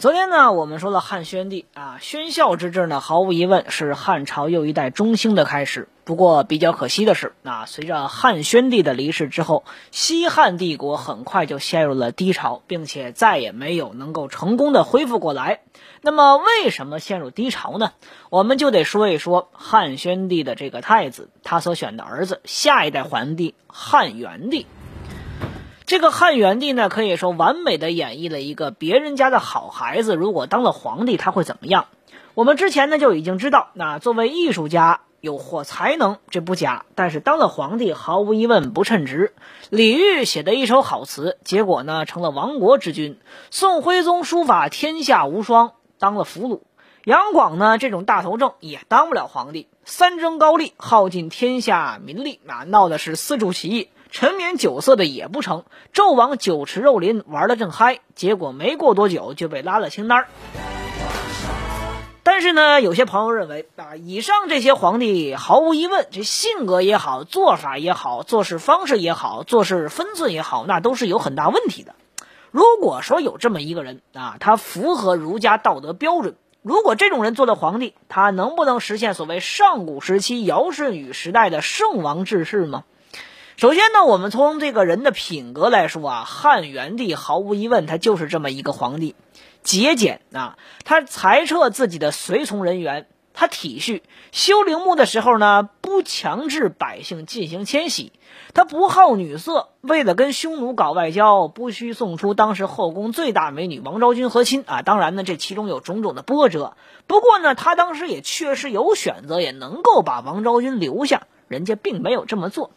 昨天呢，我们说了汉宣帝啊，宣孝之治呢，毫无疑问是汉朝又一代中兴的开始。不过比较可惜的是，啊，随着汉宣帝的离世之后，西汉帝国很快就陷入了低潮，并且再也没有能够成功的恢复过来。那么，为什么陷入低潮呢？我们就得说一说汉宣帝的这个太子，他所选的儿子，下一代皇帝汉元帝。这个汉元帝呢，可以说完美的演绎了一个别人家的好孩子，如果当了皇帝，他会怎么样？我们之前呢就已经知道，那作为艺术家有或才能，这不假，但是当了皇帝，毫无疑问不称职。李煜写的一首好词，结果呢成了亡国之君；宋徽宗书法天下无双，当了俘虏；杨广呢这种大头症也当不了皇帝；三征高丽，耗尽天下民力，啊，闹的是四处起义。沉湎酒色的也不成，纣王酒池肉林玩的正嗨，结果没过多久就被拉了清单但是呢，有些朋友认为啊，以上这些皇帝毫无疑问，这性格也好，做法也好，做事方式也好，做事分寸也好，那都是有很大问题的。如果说有这么一个人啊，他符合儒家道德标准，如果这种人做了皇帝，他能不能实现所谓上古时期尧舜禹时代的圣王治世吗？首先呢，我们从这个人的品格来说啊，汉元帝毫无疑问，他就是这么一个皇帝，节俭啊，他裁撤自己的随从人员，他体恤。修陵墓的时候呢，不强制百姓进行迁徙，他不好女色，为了跟匈奴搞外交，不需送出当时后宫最大美女王昭君和亲。啊。当然呢，这其中有种种的波折，不过呢，他当时也确实有选择，也能够把王昭君留下，人家并没有这么做。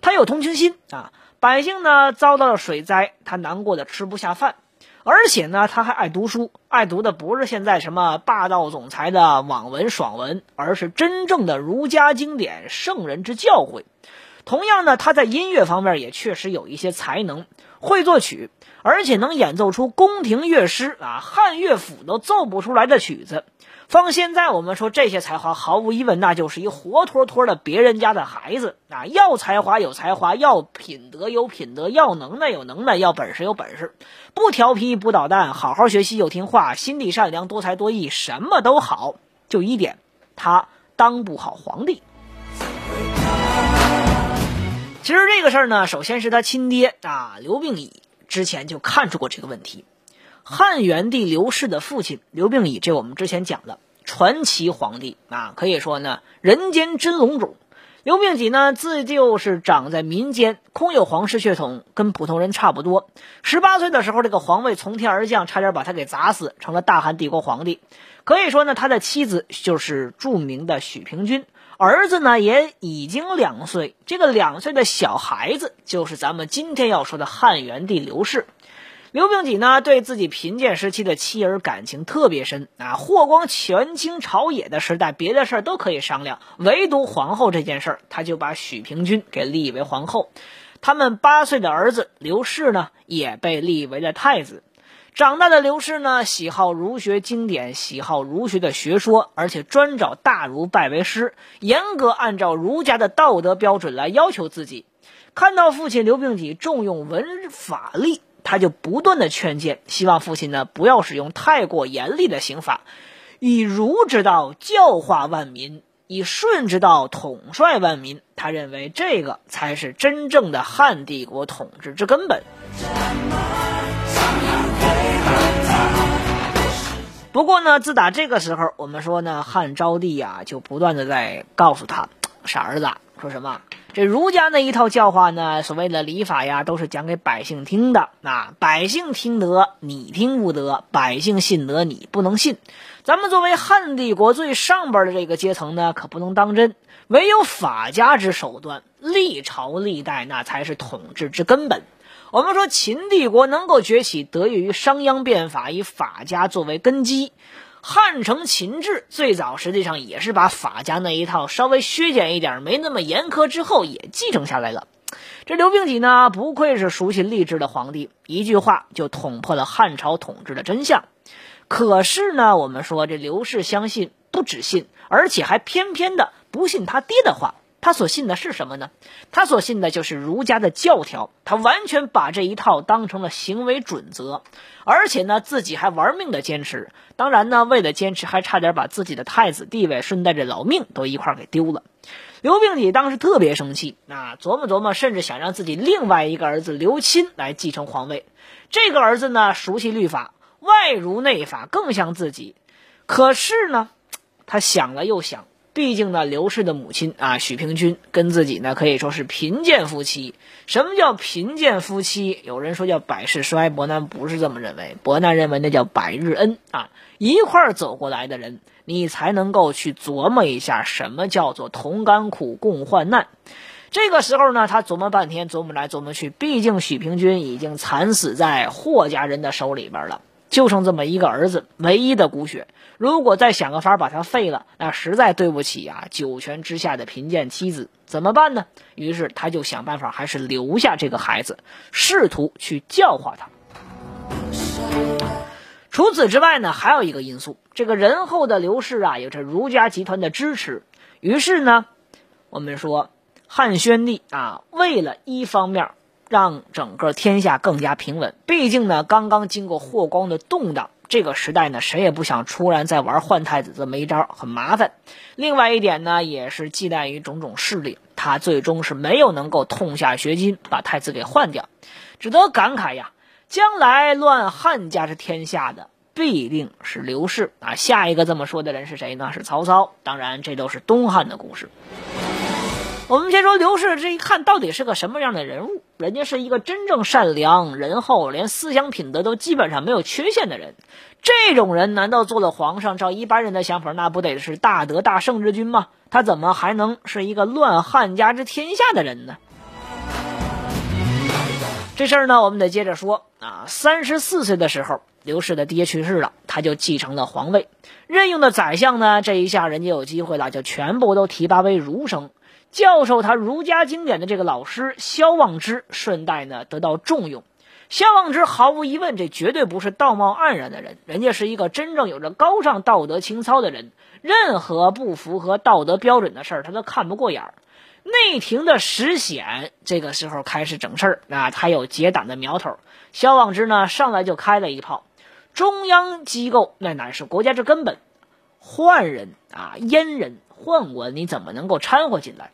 他有同情心啊，百姓呢遭到了水灾，他难过的吃不下饭，而且呢他还爱读书，爱读的不是现在什么霸道总裁的网文爽文，而是真正的儒家经典圣人之教诲。同样呢，他在音乐方面也确实有一些才能，会作曲，而且能演奏出宫廷乐师啊汉乐府都奏不出来的曲子。放现在我们说这些才华，毫无疑问，那就是一活脱脱的别人家的孩子啊！要才华有才华，要品德有品德，要能耐有能耐，要本事有本事，不调皮不捣蛋，好好学习又听话，心地善良，多才多艺，什么都好。就一点，他当不好皇帝。其实这个事儿呢，首先是他亲爹啊，刘病已之前就看出过这个问题。汉元帝刘氏的父亲刘病已，这我们之前讲了，传奇皇帝啊，可以说呢，人间真龙种。刘病己呢，自就是长在民间，空有皇室血统，跟普通人差不多。十八岁的时候，这个皇位从天而降，差点把他给砸死，成了大汉帝国皇帝。可以说呢，他的妻子就是著名的许平君，儿子呢也已经两岁。这个两岁的小孩子，就是咱们今天要说的汉元帝刘氏。刘病己呢，对自己贫贱时期的妻儿感情特别深啊。霍光权倾朝野的时代，别的事儿都可以商量，唯独皇后这件事儿，他就把许平君给立为皇后。他们八岁的儿子刘氏呢，也被立为了太子。长大的刘氏呢，喜好儒学经典，喜好儒学的学说，而且专找大儒拜为师，严格按照儒家的道德标准来要求自己。看到父亲刘病己重用文法力。他就不断的劝谏，希望父亲呢不要使用太过严厉的刑法，以儒之道教化万民，以顺之道统帅万民。他认为这个才是真正的汉帝国统治之根本。不过呢，自打这个时候，我们说呢，汉昭帝啊就不断的在告诉他，傻儿子，说什么？这儒家那一套教化呢，所谓的礼法呀，都是讲给百姓听的。那百姓听得，你听不得；百姓信得，你不能信。咱们作为汉帝国最上边的这个阶层呢，可不能当真。唯有法家之手段，历朝历代那才是统治之根本。我们说秦帝国能够崛起，得益于商鞅变法，以法家作为根基。汉承秦制最早实际上也是把法家那一套稍微削减一点、没那么严苛之后也继承下来了。这刘病己呢，不愧是熟悉吏治的皇帝，一句话就捅破了汉朝统治的真相。可是呢，我们说这刘氏相信不只信，而且还偏偏的不信他爹的话。他所信的是什么呢？他所信的就是儒家的教条，他完全把这一套当成了行为准则，而且呢，自己还玩命的坚持。当然呢，为了坚持，还差点把自己的太子地位，顺带着老命都一块给丢了。刘病己当时特别生气，啊，琢磨琢磨，甚至想让自己另外一个儿子刘钦来继承皇位。这个儿子呢，熟悉律法，外儒内法，更像自己。可是呢，他想了又想。毕竟呢，刘氏的母亲啊，许平君跟自己呢可以说是贫贱夫妻。什么叫贫贱夫妻？有人说叫百世衰，伯南不是这么认为。伯南认为那叫百日恩啊，一块儿走过来的人，你才能够去琢磨一下什么叫做同甘苦共患难。这个时候呢，他琢磨半天，琢磨来琢磨去，毕竟许平君已经惨死在霍家人的手里边了。就剩这么一个儿子，唯一的骨血。如果再想个法把他废了，那实在对不起啊，九泉之下的贫贱妻子，怎么办呢？于是他就想办法，还是留下这个孩子，试图去教化他。除此之外呢，还有一个因素，这个仁厚的刘氏啊，有着儒家集团的支持。于是呢，我们说汉宣帝啊，为了一方面。让整个天下更加平稳。毕竟呢，刚刚经过霍光的动荡，这个时代呢，谁也不想突然再玩换太子这么一招，很麻烦。另外一点呢，也是忌惮于种种势力，他最终是没有能够痛下决心把太子给换掉，只得感慨呀，将来乱汉家之天下的必定是刘氏啊。下一个这么说的人是谁呢？是曹操。当然，这都是东汉的故事。我们先说刘氏，这一看到底是个什么样的人物？人家是一个真正善良、仁厚，连思想品德都基本上没有缺陷的人。这种人难道做了皇上？照一般人的想法，那不得是大德大圣之君吗？他怎么还能是一个乱汉家之天下的人呢？这事儿呢，我们得接着说啊。三十四岁的时候，刘氏的爹去世了，他就继承了皇位。任用的宰相呢，这一下人家有机会了，就全部都提拔为儒生。教授他儒家经典的这个老师萧望之，顺带呢得到重用。萧望之毫无疑问，这绝对不是道貌岸然的人，人家是一个真正有着高尚道德情操的人。任何不符合道德标准的事儿，他都看不过眼儿。内廷的石显这个时候开始整事儿，那他有结党的苗头。萧望之呢，上来就开了一炮：中央机构那乃是国家之根本，宦人啊、阉人、宦官，你怎么能够掺和进来？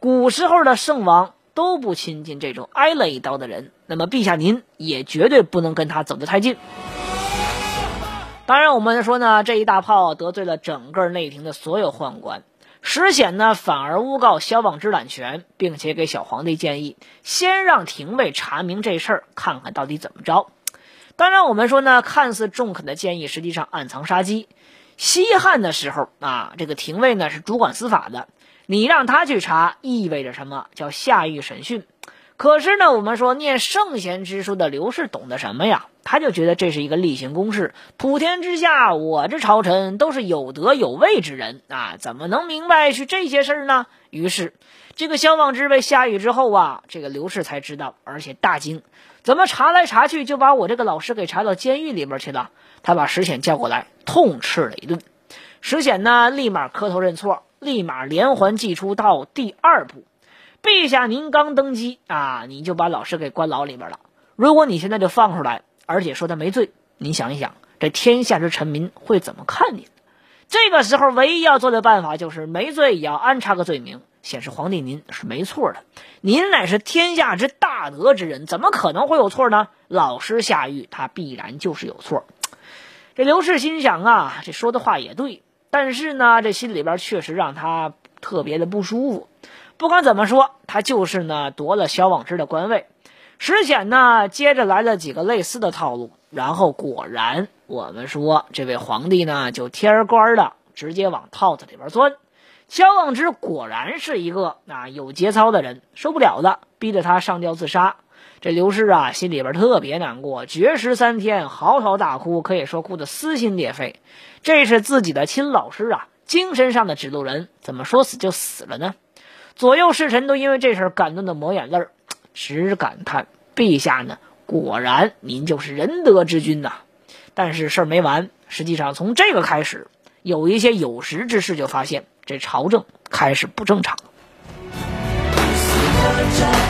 古时候的圣王都不亲近这种挨了一刀的人，那么陛下您也绝对不能跟他走得太近。当然，我们说呢，这一大炮得罪了整个内廷的所有宦官，石显呢反而诬告萧望之揽权，并且给小皇帝建议先让廷尉查明这事儿，看看到底怎么着。当然，我们说呢，看似中肯的建议，实际上暗藏杀机。西汉的时候啊，这个廷尉呢是主管司法的。你让他去查，意味着什么？叫下狱审讯。可是呢，我们说念圣贤之书的刘氏懂得什么呀？他就觉得这是一个例行公事。普天之下，我这朝臣都是有德有位之人啊，怎么能明白去这些事儿呢？于是，这个萧望之被下狱之后啊，这个刘氏才知道，而且大惊：怎么查来查去就把我这个老师给查到监狱里边去了？他把石显叫过来，痛斥了一顿。石显呢，立马磕头认错。立马连环祭出到第二步，陛下您刚登基啊，你就把老师给关牢里边了。如果你现在就放出来，而且说他没罪，你想一想，这天下之臣民会怎么看您？这个时候唯一要做的办法就是没罪也要安插个罪名，显示皇帝您是没错的。您乃是天下之大德之人，怎么可能会有错呢？老师下狱，他必然就是有错。这刘氏心想啊，这说的话也对。但是呢，这心里边确实让他特别的不舒服。不管怎么说，他就是呢夺了萧望之的官位。石显呢，接着来了几个类似的套路，然后果然，我们说这位皇帝呢就天官的直接往套子里边钻。萧望之果然是一个啊有节操的人，受不了的，逼着他上吊自杀。这刘氏啊，心里边特别难过，绝食三天，嚎啕大哭，可以说哭得撕心裂肺。这是自己的亲老师啊，精神上的指路人，怎么说死就死了呢？左右侍臣都因为这事感动的抹眼泪只感叹：陛下呢，果然您就是仁德之君呐。但是事儿没完，实际上从这个开始，有一些有识之士就发现这朝政开始不正常。高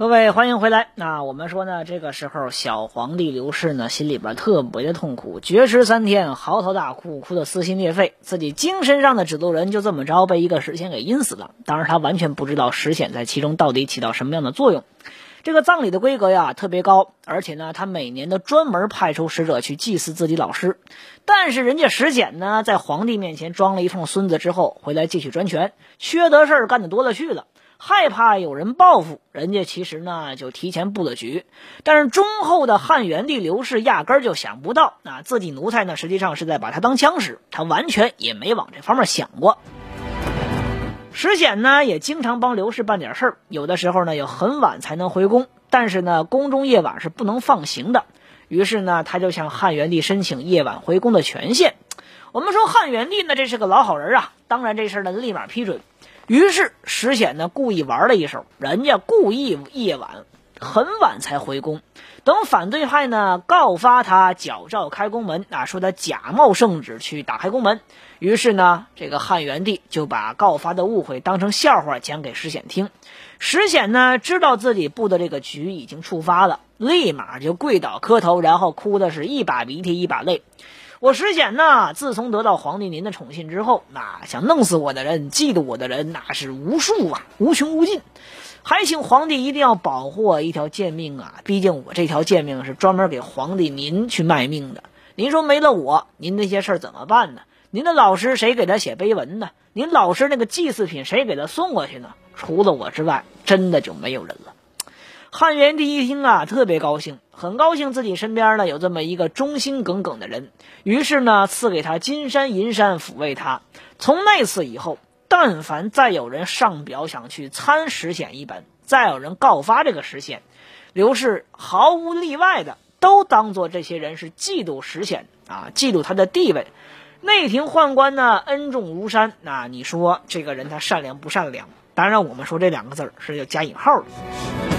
各位欢迎回来。那我们说呢，这个时候小皇帝刘氏呢，心里边特别的痛苦，绝食三天，嚎啕大哭，哭得撕心裂肺。自己精神上的指路人就这么着被一个石显给阴死了。当然，他完全不知道石显在其中到底起到什么样的作用。这个葬礼的规格呀特别高，而且呢，他每年都专门派出使者去祭祀自己老师。但是人家石显呢，在皇帝面前装了一通孙子之后，回来继续专权，缺德事儿干的多了去了。害怕有人报复，人家其实呢就提前布了局。但是忠厚的汉元帝刘氏压根儿就想不到，啊，自己奴才呢实际上是在把他当枪使，他完全也没往这方面想过。石显呢也经常帮刘氏办点事儿，有的时候呢有很晚才能回宫，但是呢宫中夜晚是不能放行的。于是呢他就向汉元帝申请夜晚回宫的权限。我们说汉元帝呢这是个老好人啊，当然这事儿呢立马批准。于是石显呢故意玩了一手，人家故意夜晚很晚才回宫，等反对派呢告发他矫诏开宫门啊，说他假冒圣旨去打开宫门。于是呢，这个汉元帝就把告发的误会当成笑话讲给石显听。石显呢知道自己布的这个局已经触发了，立马就跪倒磕头，然后哭的是一把鼻涕一把泪。我石显呢，自从得到皇帝您的宠信之后，那想弄死我的人、嫉妒我的人，那是无数啊，无穷无尽。还请皇帝一定要保护我一条贱命啊！毕竟我这条贱命是专门给皇帝您去卖命的。您说没了我，您那些事儿怎么办呢？您的老师谁给他写碑文呢？您老师那个祭祀品谁给他送过去呢？除了我之外，真的就没有人了。汉元帝一听啊，特别高兴，很高兴自己身边呢有这么一个忠心耿耿的人，于是呢赐给他金山银山抚慰他。从那次以后，但凡再有人上表想去参石显一本，再有人告发这个石显，刘氏毫无例外的都当做这些人是嫉妒石显啊，嫉妒他的地位。内廷宦官呢恩重如山，那你说这个人他善良不善良？当然，我们说这两个字儿是要加引号的。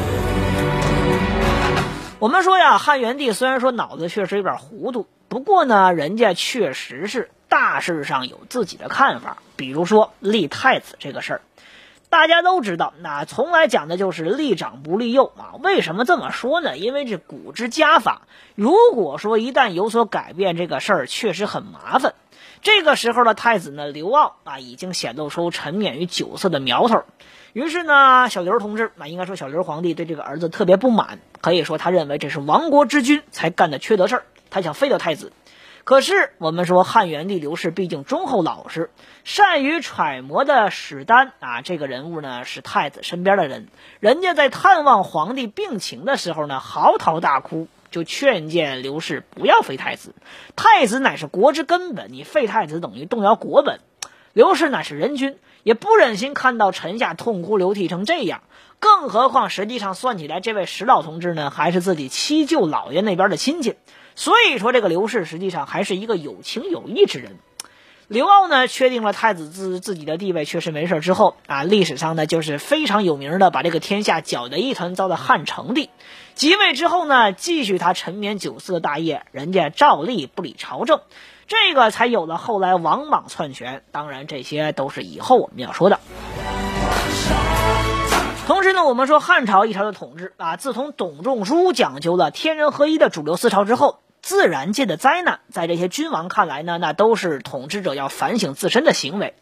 我们说呀，汉元帝虽然说脑子确实有点糊涂，不过呢，人家确实是大事上有自己的看法。比如说立太子这个事儿，大家都知道，那从来讲的就是立长不立幼啊。为什么这么说呢？因为这古之家法，如果说一旦有所改变，这个事儿确实很麻烦。这个时候的太子呢，刘骜啊，已经显露出沉湎于酒色的苗头。于是呢，小刘同志，那应该说小刘皇帝对这个儿子特别不满，可以说他认为这是亡国之君才干的缺德事儿，他想废掉太子。可是我们说汉元帝刘氏毕竟忠厚老实，善于揣摩的史丹啊，这个人物呢是太子身边的人，人家在探望皇帝病情的时候呢，嚎啕大哭，就劝谏刘氏不要废太子，太子乃是国之根本，你废太子等于动摇国本。刘氏乃是人君。也不忍心看到臣下痛哭流涕成这样，更何况实际上算起来，这位石老同志呢，还是自己七舅老爷那边的亲戚。所以说，这个刘氏实际上还是一个有情有义之人。刘骜呢，确定了太子自自己的地位确实没事之后啊，历史上呢就是非常有名的把这个天下搅得一团糟的汉成帝。即位之后呢，继续他沉湎酒色的大业，人家照例不理朝政。这个才有了后来王莽篡权，当然这些都是以后我们要说的。同时呢，我们说汉朝一朝的统治啊，自从董仲舒讲究了天人合一的主流思潮之后，自然界的灾难在这些君王看来呢，那都是统治者要反省自身的行为。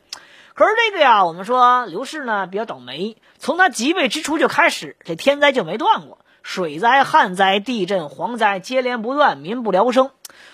可是这个呀，我们说刘氏呢比较倒霉，从他即位之初就开始，这天灾就没断过，水灾、旱灾、地震、蝗灾接连不断，民不聊生。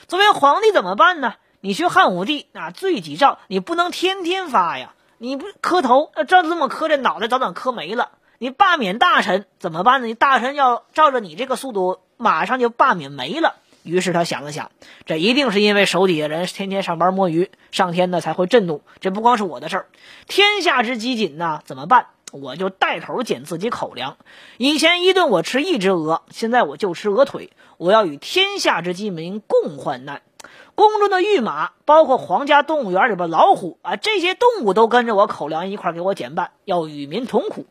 作为皇帝怎么办呢？你学汉武帝啊，罪己诏你不能天天发呀，你不磕头，那照这么磕，这脑袋早晚磕没了。你罢免大臣怎么办呢？你大臣要照着你这个速度，马上就罢免没了。于是他想了想，这一定是因为手底下人天天上班摸鱼，上天呢才会震怒。这不光是我的事儿，天下之饥馑呢，怎么办？我就带头减自己口粮。以前一顿我吃一只鹅，现在我就吃鹅腿。我要与天下之饥民共患难。宫中的御马，包括皇家动物园里边老虎啊，这些动物都跟着我口粮一块给我减半，要与民同苦。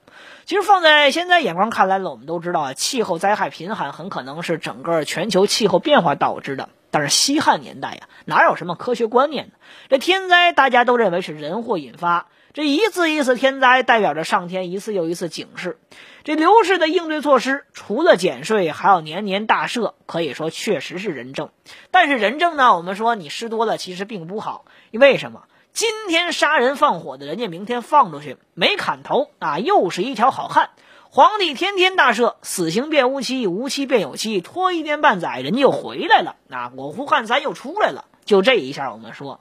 其实放在现在眼光看来呢，我们都知道啊，气候灾害贫寒很可能是整个全球气候变化导致的。但是西汉年代呀，哪有什么科学观念呢？这天灾大家都认为是人祸引发。这一次一次天灾，代表着上天一次又一次警示。这刘氏的应对措施，除了减税，还要年年大赦，可以说确实是仁政。但是仁政呢，我们说你施多了，其实并不好。为什么？今天杀人放火的人家，明天放出去没砍头啊，又是一条好汉。皇帝天天大赦，死刑变无期，无期变有期，拖一年半载，人家又回来了。啊，我胡汉三又出来了。就这一下，我们说，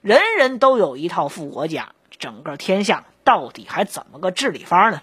人人都有一套复活甲。整个天下到底还怎么个治理法呢？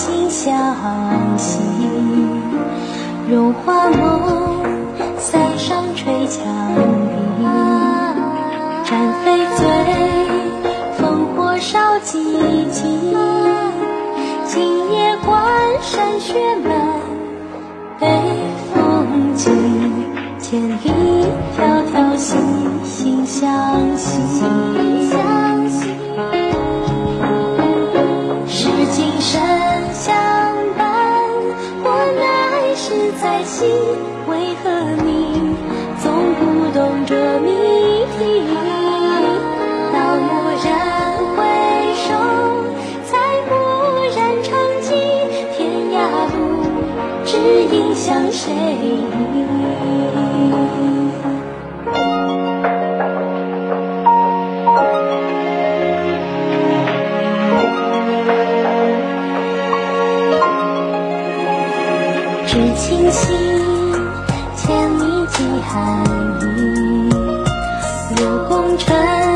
心相惜。绒花梦，塞上吹墙壁。战飞醉，烽火烧寂寂。山雪满，北风急，千里迢迢惺惺相惜。海里寄寒衣。